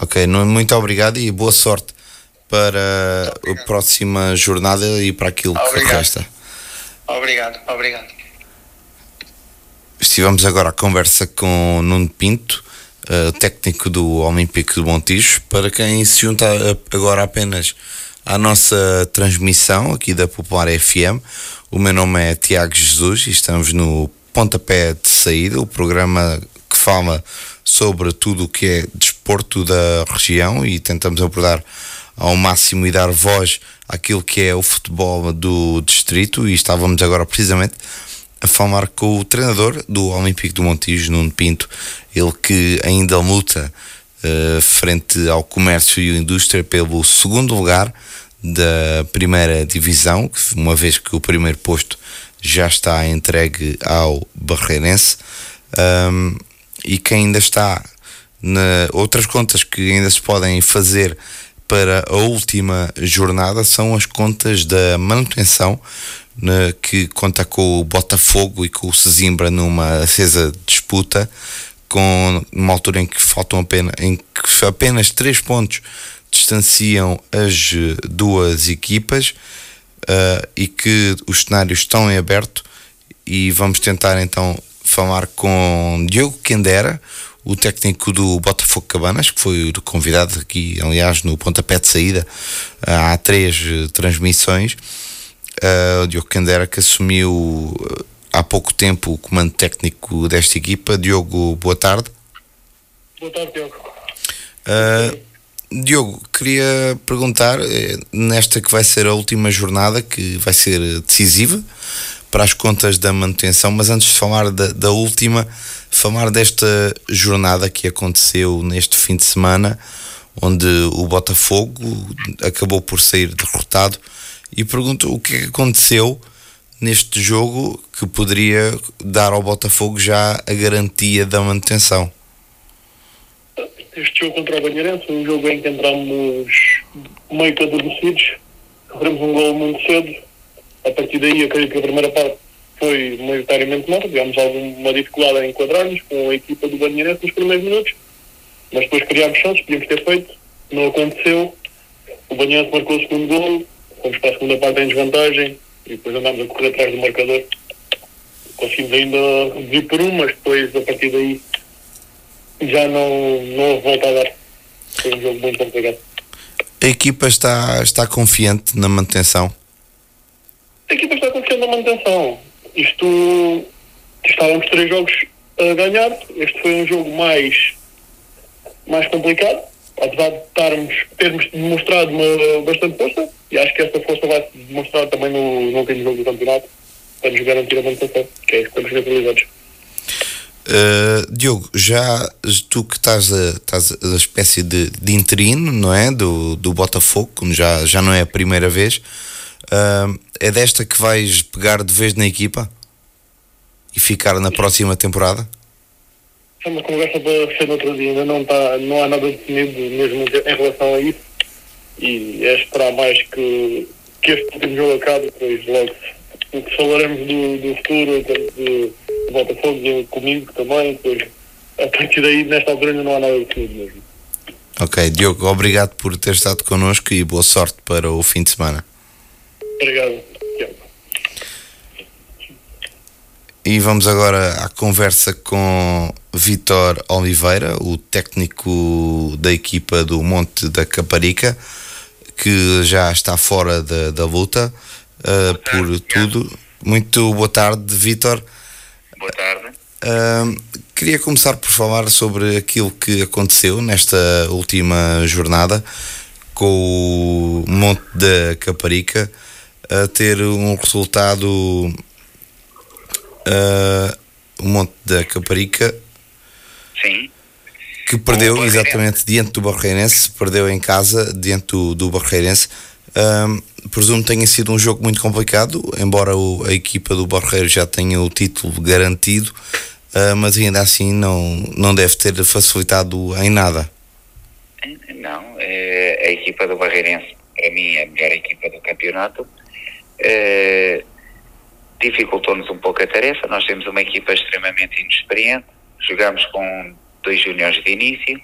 Ok, muito obrigado e boa sorte para a próxima jornada e para aquilo obrigado. que resta. Obrigado, obrigado. Estivemos agora à conversa com Nuno Pinto, uh, técnico do Olímpico de Montijo. Para quem se junta agora apenas à nossa transmissão aqui da Popular FM, o meu nome é Tiago Jesus e estamos no Pontapé de Saída, o programa que fala sobre tudo o que é desporto da região e tentamos abordar ao máximo e dar voz àquilo que é o futebol do distrito e estávamos agora precisamente a falar com o treinador do Olímpico do Montijo, Nuno Pinto, ele que ainda luta uh, frente ao comércio e indústria pelo segundo lugar da primeira divisão, uma vez que o primeiro posto já está entregue ao Barreirense. Um, e que ainda está na, outras contas que ainda se podem fazer para a última jornada são as contas da manutenção que conta com o Botafogo e com o Sesimbra numa acesa disputa com uma altura em que faltam apenas em que apenas três pontos distanciam as duas equipas uh, e que os cenários estão em aberto e vamos tentar então falar com Diogo Quendera, o técnico do Botafogo Cabanas, que foi convidado aqui, aliás, no pontapé de saída, há três eh, transmissões. Uh, o Diogo Candera, que assumiu eh, há pouco tempo o comando técnico desta equipa. Diogo, boa tarde. Boa tarde, Diogo. Uh, Diogo, queria perguntar, nesta que vai ser a última jornada, que vai ser decisiva para as contas da manutenção, mas antes de falar da, da última, falar desta jornada que aconteceu neste fim de semana, onde o Botafogo acabou por sair derrotado. E pergunto o que é que aconteceu neste jogo que poderia dar ao Botafogo já a garantia da manutenção. Este jogo contra o Banheirense, um jogo em que entramos meio que adormecidos, sofremos um gol muito cedo. A partir daí, acredito que a primeira parte foi maioritariamente nota, tivemos alguma dificuldade em enquadrar-nos com a equipa do Banheirense nos primeiros minutos, mas depois criámos chances, podíamos ter feito, não aconteceu. O Banheirense marcou o segundo gol, fomos para a segunda parte em desvantagem e depois andámos a correr atrás do marcador. Conseguimos ainda vir por um, mas depois a partir daí já não, não houve volta a dar. Foi um jogo muito complicado. A equipa está, está confiante na manutenção? A equipa está confiante na manutenção isto estávamos três jogos a ganhar. Este foi um jogo mais, mais complicado, apesar de estarmos, termos demonstrado uma, bastante força, e acho que essa força vai se demonstrar também no, no último jogo do campeonato, para nos garantir a manutenção, que é isso que estamos neutralizados. Uh, Diogo, já tu que estás a, estás a espécie de, de interino, não é? Do, do Botafogo, como já, já não é a primeira vez, uh, é desta que vais pegar de vez na equipa e ficar na próxima temporada? É uma conversa para ser no outro dia, ainda não, está, não há nada definido mesmo em relação a isso e é esperar mais que, que este último jogo acabe, depois logo falaremos do, do futuro, de, de Botafogo comigo também, depois a partir daí nesta altura ainda não há nada definido mesmo. Ok, Diogo, obrigado por ter estado connosco e boa sorte para o fim de semana. Obrigado. E vamos agora à conversa com Vitor Oliveira, o técnico da equipa do Monte da Caparica, que já está fora da, da luta uh, por tudo. Muito boa tarde, Vitor. Boa tarde. Uh, queria começar por falar sobre aquilo que aconteceu nesta última jornada com o Monte da Caparica a ter um resultado uh, um monte da Caparica Sim. que perdeu exatamente diante do Barreirense, perdeu em casa diante do, do Barreirense. Uh, presumo que tenha sido um jogo muito complicado, embora o, a equipa do Barreiro já tenha o título garantido, uh, mas ainda assim não, não deve ter facilitado em nada. Não, é, a equipa do Barreirense, para mim, é a melhor equipa do campeonato eh, dificultou-nos um pouco a tarefa. Nós temos uma equipa extremamente inexperiente, jogamos com dois júniores de início,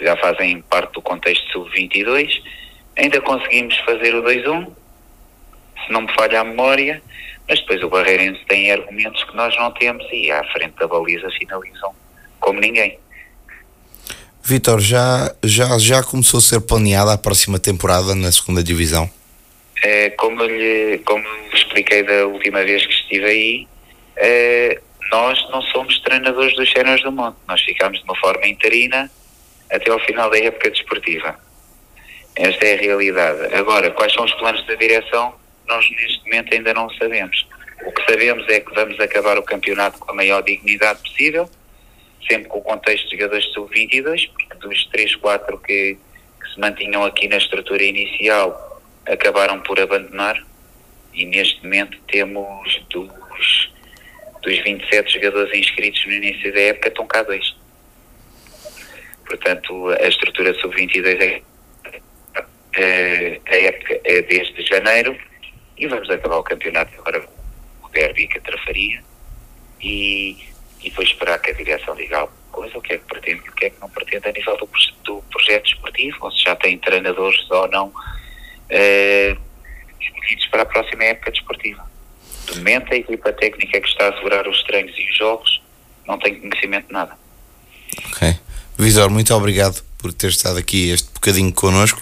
já fazem parte do contexto sub-22. Ainda conseguimos fazer o 2-1, se não me falha a memória, mas depois o Barreirense tem argumentos que nós não temos e à frente da baliza finalizam como ninguém. Vitor, já, já, já começou a ser planeada a próxima temporada na segunda divisão? É, como, lhe, como expliquei da última vez que estive aí, é, nós não somos treinadores dos Séniores do Monte. Nós ficamos de uma forma interina até ao final da época desportiva. Esta é a realidade. Agora, quais são os planos da direção? Nós neste momento ainda não sabemos. O que sabemos é que vamos acabar o campeonato com a maior dignidade possível, sempre com o contexto de jogadores sub-22, porque dos 3, 4 que, que se mantinham aqui na estrutura inicial acabaram por abandonar e neste momento temos dos, dos 27 jogadores inscritos no início da época, estão cá dois. Portanto, a estrutura sub-22 é, é, a época é desde janeiro e vamos acabar o campeonato agora com o Derby e Catrafaria e, e depois esperar que a direção alguma coisa, o que é que pretende e o que é que não pretende a nível do, do projeto esportivo, ou se já tem treinadores ou não eh, escolhidos para a próxima época desportiva. De momento, a equipa técnica que está a segurar os treinos e os jogos não tem conhecimento de nada. Ok. Visor, muito obrigado por ter estado aqui este bocadinho connosco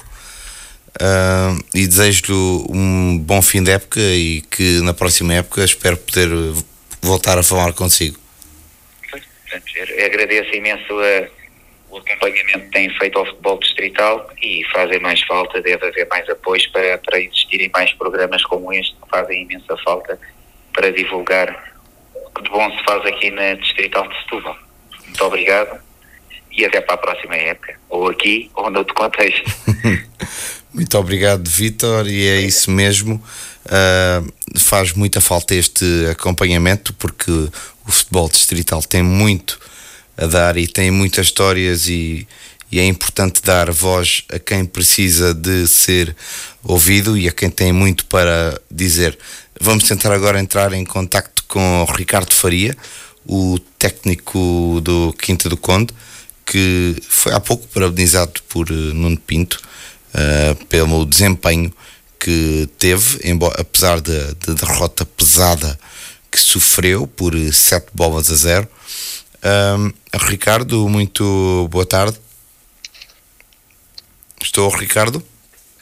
uh, e desejo-lhe um bom fim de época e que na próxima época espero poder voltar a falar consigo. Agradeço imenso a, o acompanhamento que têm feito ao futebol distrital e fazem mais falta, deve haver mais apoios para, para existirem mais programas como este que fazem imensa falta para divulgar o que de bom se faz aqui na Distrital de Setúbal. Muito obrigado e até para a próxima época, ou aqui ou noutro contexto. Muito obrigado, Vitor, e é isso mesmo. Uh, faz muita falta este acompanhamento porque o futebol distrital tem muito a dar e tem muitas histórias e, e é importante dar voz a quem precisa de ser ouvido e a quem tem muito para dizer. Vamos tentar agora entrar em contacto com o Ricardo Faria, o técnico do Quinta do Conde que foi há pouco parabenizado por uh, Nuno Pinto uh, pelo desempenho que teve, embora, apesar da de, de derrota pesada que sofreu por 7 bolas a 0. Um, Ricardo, muito boa tarde. Estou, Ricardo?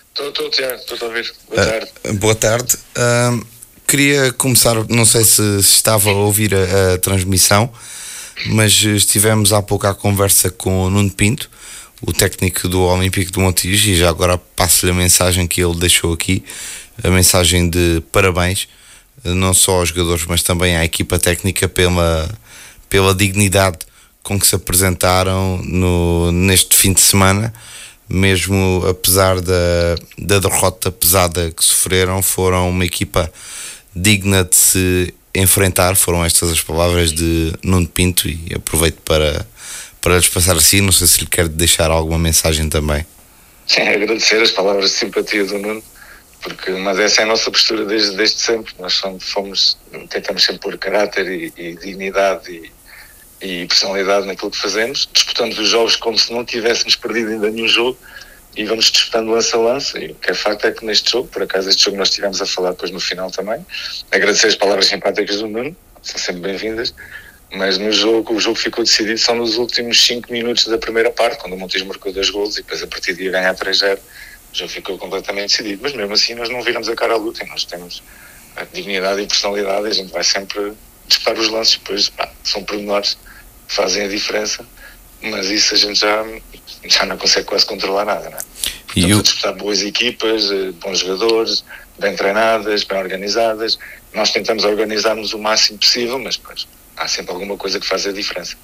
Estou, estou, estou a ouvir. Boa uh, tarde. Boa tarde. Um, queria começar, não sei se estava a ouvir a, a transmissão, mas estivemos há pouco à conversa com o Nuno Pinto, o técnico do Olímpico do Montijo, e já agora passo-lhe a mensagem que ele deixou aqui, a mensagem de parabéns, não só aos jogadores, mas também à equipa técnica pela, pela dignidade com que se apresentaram no, neste fim de semana, mesmo apesar da, da derrota pesada que sofreram, foram uma equipa digna de se enfrentar. Foram estas as palavras de Nuno Pinto e aproveito para, para lhes passar assim. Não sei se lhe quer deixar alguma mensagem também. Sim, agradecer as palavras de simpatia do Nuno, porque, mas essa é a nossa postura desde, desde sempre. Nós somos, fomos, tentamos sempre pôr caráter e, e dignidade e, e personalidade naquilo que fazemos. Disputamos os jogos como se não tivéssemos perdido ainda nenhum jogo e vamos disputando lança a lança. E o que é facto é que neste jogo, por acaso, este jogo nós estivemos a falar depois no final também. Agradecer as palavras simpáticas do Nuno, são sempre bem-vindas. Mas no jogo, o jogo ficou decidido só nos últimos 5 minutos da primeira parte, quando o Montijo marcou dois gols e depois a partir de ganhar 3-0, o jogo ficou completamente decidido. Mas mesmo assim, nós não viramos a cara à luta e nós temos a dignidade e personalidade. E a gente vai sempre disputar os lances, depois pá, são pormenores que fazem a diferença mas isso a gente já, já não consegue quase controlar nada, não é? Portanto, eu... disputar boas equipas, eh, bons jogadores, bem treinadas, bem organizadas. Nós tentamos organizar-nos o máximo possível, mas pois, há sempre alguma coisa que faz a diferença.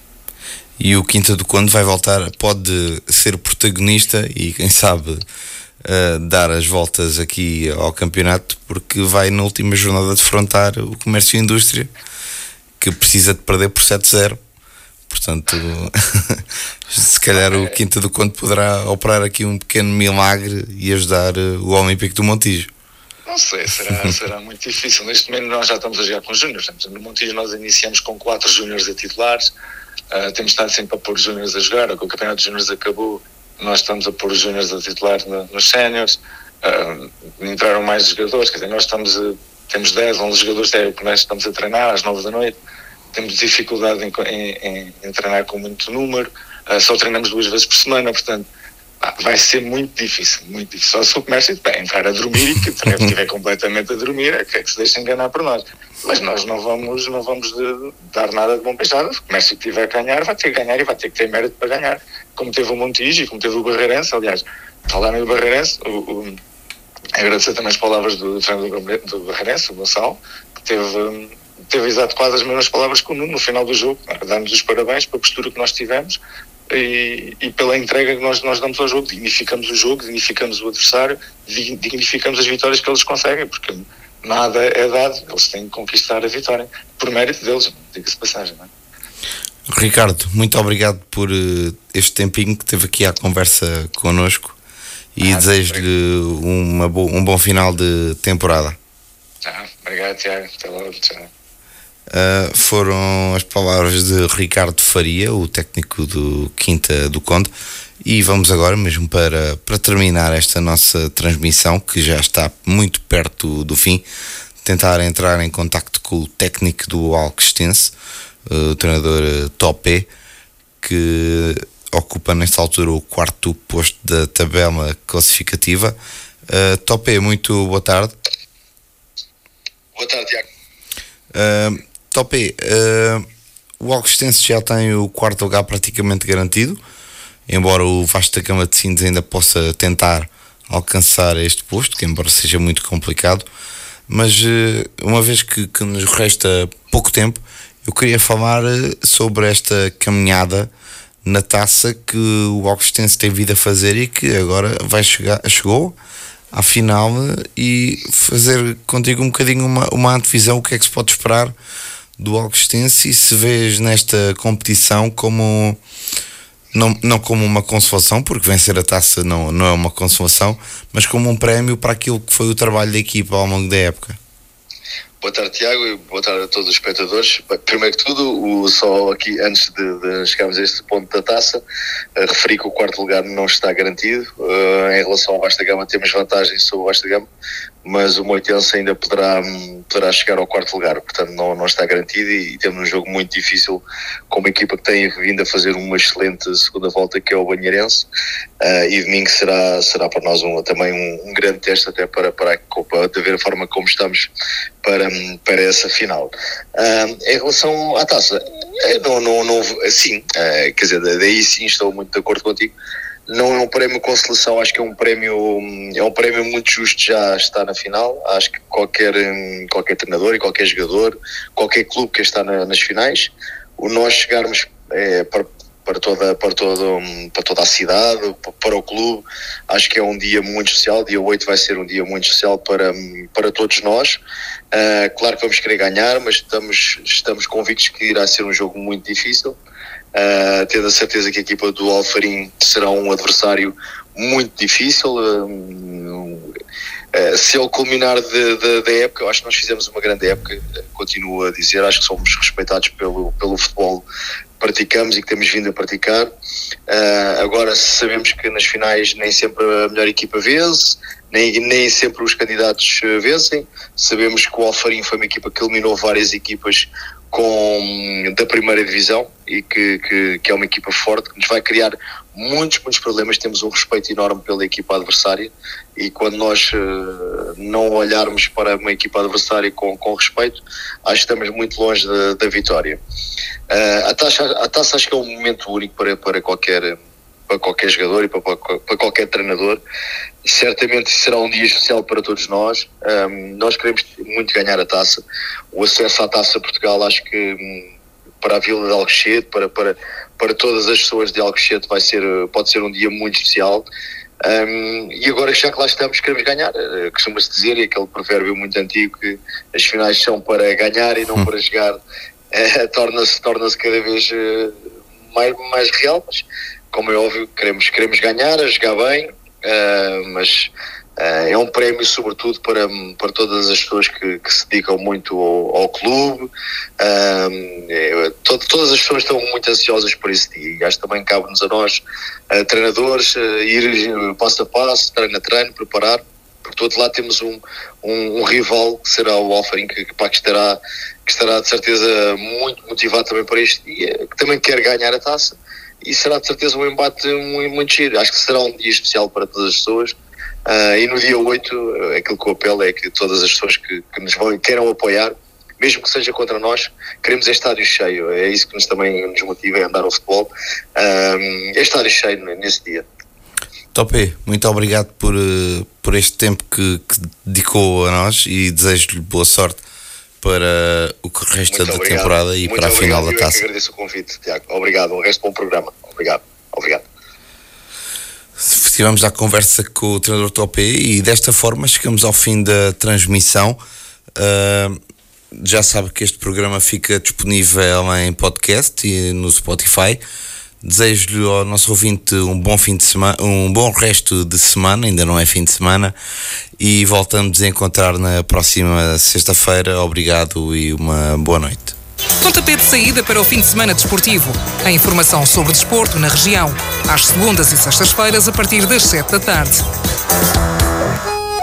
E o Quinta do Conde vai voltar, pode ser protagonista e quem sabe uh, dar as voltas aqui ao campeonato, porque vai na última jornada defrontar o comércio e indústria, que precisa de perder por 7-0 Portanto, se calhar o Quinta do Conde poderá operar aqui um pequeno milagre e ajudar eh, o Olímpico do Montijo. Não sei, será, será muito difícil. Neste momento nós já estamos a jogar com júniores. No Montijo nós iniciamos com quatro júniores a titulares. Uh, temos estado sempre a pôr júniores a jogar. O campeonato de júniores acabou nós estamos a pôr os júniores a titular no, nos séniores, uh, entraram mais jogadores, quer dizer, nós estamos a, temos 10, 11 jogadores de que nós estamos a treinar às 9 da noite, temos dificuldade em, em, em treinar com muito número, uh, só treinamos duas vezes por semana, portanto ah, vai ser muito difícil, muito difícil. Só se o comércio bem, entrar a dormir e que estiver completamente a dormir, é que, é que se deixa enganar por nós. Mas nós não vamos, não vamos de, dar nada de bom pensado. O comércio que tiver a ganhar vai ter que ganhar e vai ter que ter mérito para ganhar. Como teve o Montijo e como teve o Barreirense, aliás, falar no Barreirense, o, o, agradecer também as palavras do treinador do Barreirense, o Gonçalo, que teve, teve exato quase as mesmas palavras que o Nuno no final do jogo, dar-nos os parabéns pela postura que nós tivemos e, e, pela entrega que nós, nós damos ao jogo. Dignificamos o jogo, dignificamos o adversário, dignificamos as vitórias que eles conseguem, porque nada é dado, eles têm que conquistar a vitória, por mérito deles, diga-se passagem. Não é? Ricardo, muito obrigado por uh, este tempinho que teve aqui à conversa connosco e ah, desejo-lhe um bom final de temporada. Ah, obrigado, Tiago. Até logo. Tchau. Uh, foram as palavras de Ricardo Faria, o técnico do Quinta do Conde. E vamos agora, mesmo para, para terminar esta nossa transmissão, que já está muito perto do fim, tentar entrar em contacto com o técnico do Alquestense, uh, o treinador Topé, que ocupa nesta altura o quarto posto da tabela classificativa. Uh, Topé, muito boa tarde. Boa tarde, Tiago. Uh, Topi, uh, o Alcostense já tem o quarto lugar praticamente garantido, embora o Vasta Gama de Sines ainda possa tentar alcançar este posto, que embora seja muito complicado, mas uh, uma vez que, que, nos resta pouco tempo, eu queria falar uh, sobre esta caminhada na taça que o Alcostense tem vindo a fazer e que agora vai chegar, chegou à final e fazer contigo um bocadinho uma, uma antevisão, o que é que se pode esperar do Alcostense e se vês nesta competição como não, não como uma consolação, porque vencer a taça não, não é uma consolação, mas como um prémio para aquilo que foi o trabalho da equipa ao longo da época. Boa tarde, Tiago, e boa tarde a todos os espectadores. Primeiro que tudo, o, só aqui, antes de, de chegarmos a este ponto da taça, uh, referi que o quarto lugar não está garantido. Uh, em relação ao Vasta Gama, temos vantagens sobre o Vasta Gama, mas o Moitense ainda poderá, poderá chegar ao quarto lugar, portanto não, não está garantido e, e, temos um jogo muito difícil com uma equipa que tem vindo a fazer uma excelente segunda volta que é o Banheirense uh, e domingo será, será para nós um, também um, um, grande teste até para, para, para, para ver a forma como estamos para, para essa final. Uh, em relação à taça, eh, não, não, não, sim, uh, quer dizer, daí sim estou muito de acordo contigo, não é um prémio consolação, acho que é um prémio é um prémio muito justo já estar na final. Acho que qualquer qualquer treinador e qualquer jogador, qualquer clube que está na, nas finais, o nós chegarmos é, para para toda, para, todo, para toda a cidade, para o clube. Acho que é um dia muito especial. Dia 8 vai ser um dia muito especial para, para todos nós. Uh, claro que vamos querer ganhar, mas estamos, estamos convictos que irá ser um jogo muito difícil uh, tendo a certeza que a equipa do Alfarim será um adversário muito difícil. Uh, uh, se ele culminar da época, eu acho que nós fizemos uma grande época, continuo a dizer, acho que somos respeitados pelo, pelo futebol praticamos e que temos vindo a praticar. Uh, agora sabemos que nas finais nem sempre a melhor equipa vence, nem, nem sempre os candidatos vencem. Sabemos que o Alfarim foi uma equipa que eliminou várias equipas com, da primeira divisão e que, que, que, é uma equipa forte que nos vai criar muitos, muitos problemas. Temos um respeito enorme pela equipa adversária e quando nós uh, não olharmos para uma equipa adversária com, com respeito, acho que estamos muito longe da, da vitória. Uh, a, taça, a taça acho que é um momento único para, para qualquer para qualquer jogador e para, para qualquer treinador. Certamente será um dia especial para todos nós. Um, nós queremos muito ganhar a taça. O acesso à taça Portugal, acho que um, para a Vila de Alcochete, para, para, para todas as pessoas de Alcochete, vai ser, pode ser um dia muito especial. Um, e agora, já que lá estamos, queremos ganhar. Uh, Costuma-se dizer, e aquele provérbio muito antigo, que as finais são para ganhar e não hum. para jogar, uh, torna-se torna cada vez uh, mais, mais real. Mas como é óbvio, queremos, queremos ganhar, a jogar bem, uh, mas é um prémio, sobretudo, para, para todas as pessoas que, que se dedicam muito ao, ao clube. É, todo, todas as pessoas estão muito ansiosas por esse dia acho que também cabe-nos a nós, treinadores, ir passo a passo, treino a treino, preparar do outro lado temos um, um, um rival que será o Alfarim, que, que, que, estará, que estará de certeza muito motivado também para este dia, que também quer ganhar a taça e será de certeza um embate muito, muito giro. Acho que será um dia especial para todas as pessoas. Uh, e no dia 8, aquilo que eu apelo é que todas as pessoas que, que nos vão queiram apoiar, mesmo que seja contra nós, queremos é estádio cheio. É isso que nos também nos motiva a andar ao futebol. Uh, é estádio cheio nesse dia. Topé, muito obrigado por, eh, por este tempo que, que dedicou a nós e desejo-lhe boa sorte para o que resta da temporada e muito para a final da taça. Eu agradeço o convite, Tiago. Obrigado. Um resto bom programa. Obrigado. Obrigado. Estivemos à conversa com o treinador Topé e desta forma chegamos ao fim da transmissão. Uh, já sabe que este programa fica disponível em podcast e no Spotify. Desejo-lhe ao nosso ouvinte um bom fim de semana, um bom resto de semana, ainda não é fim de semana, e voltamos a encontrar na próxima sexta-feira. Obrigado e uma boa noite. Pontapé de saída para o fim de semana desportivo. A informação sobre desporto na região, às segundas e sextas-feiras, a partir das sete da tarde.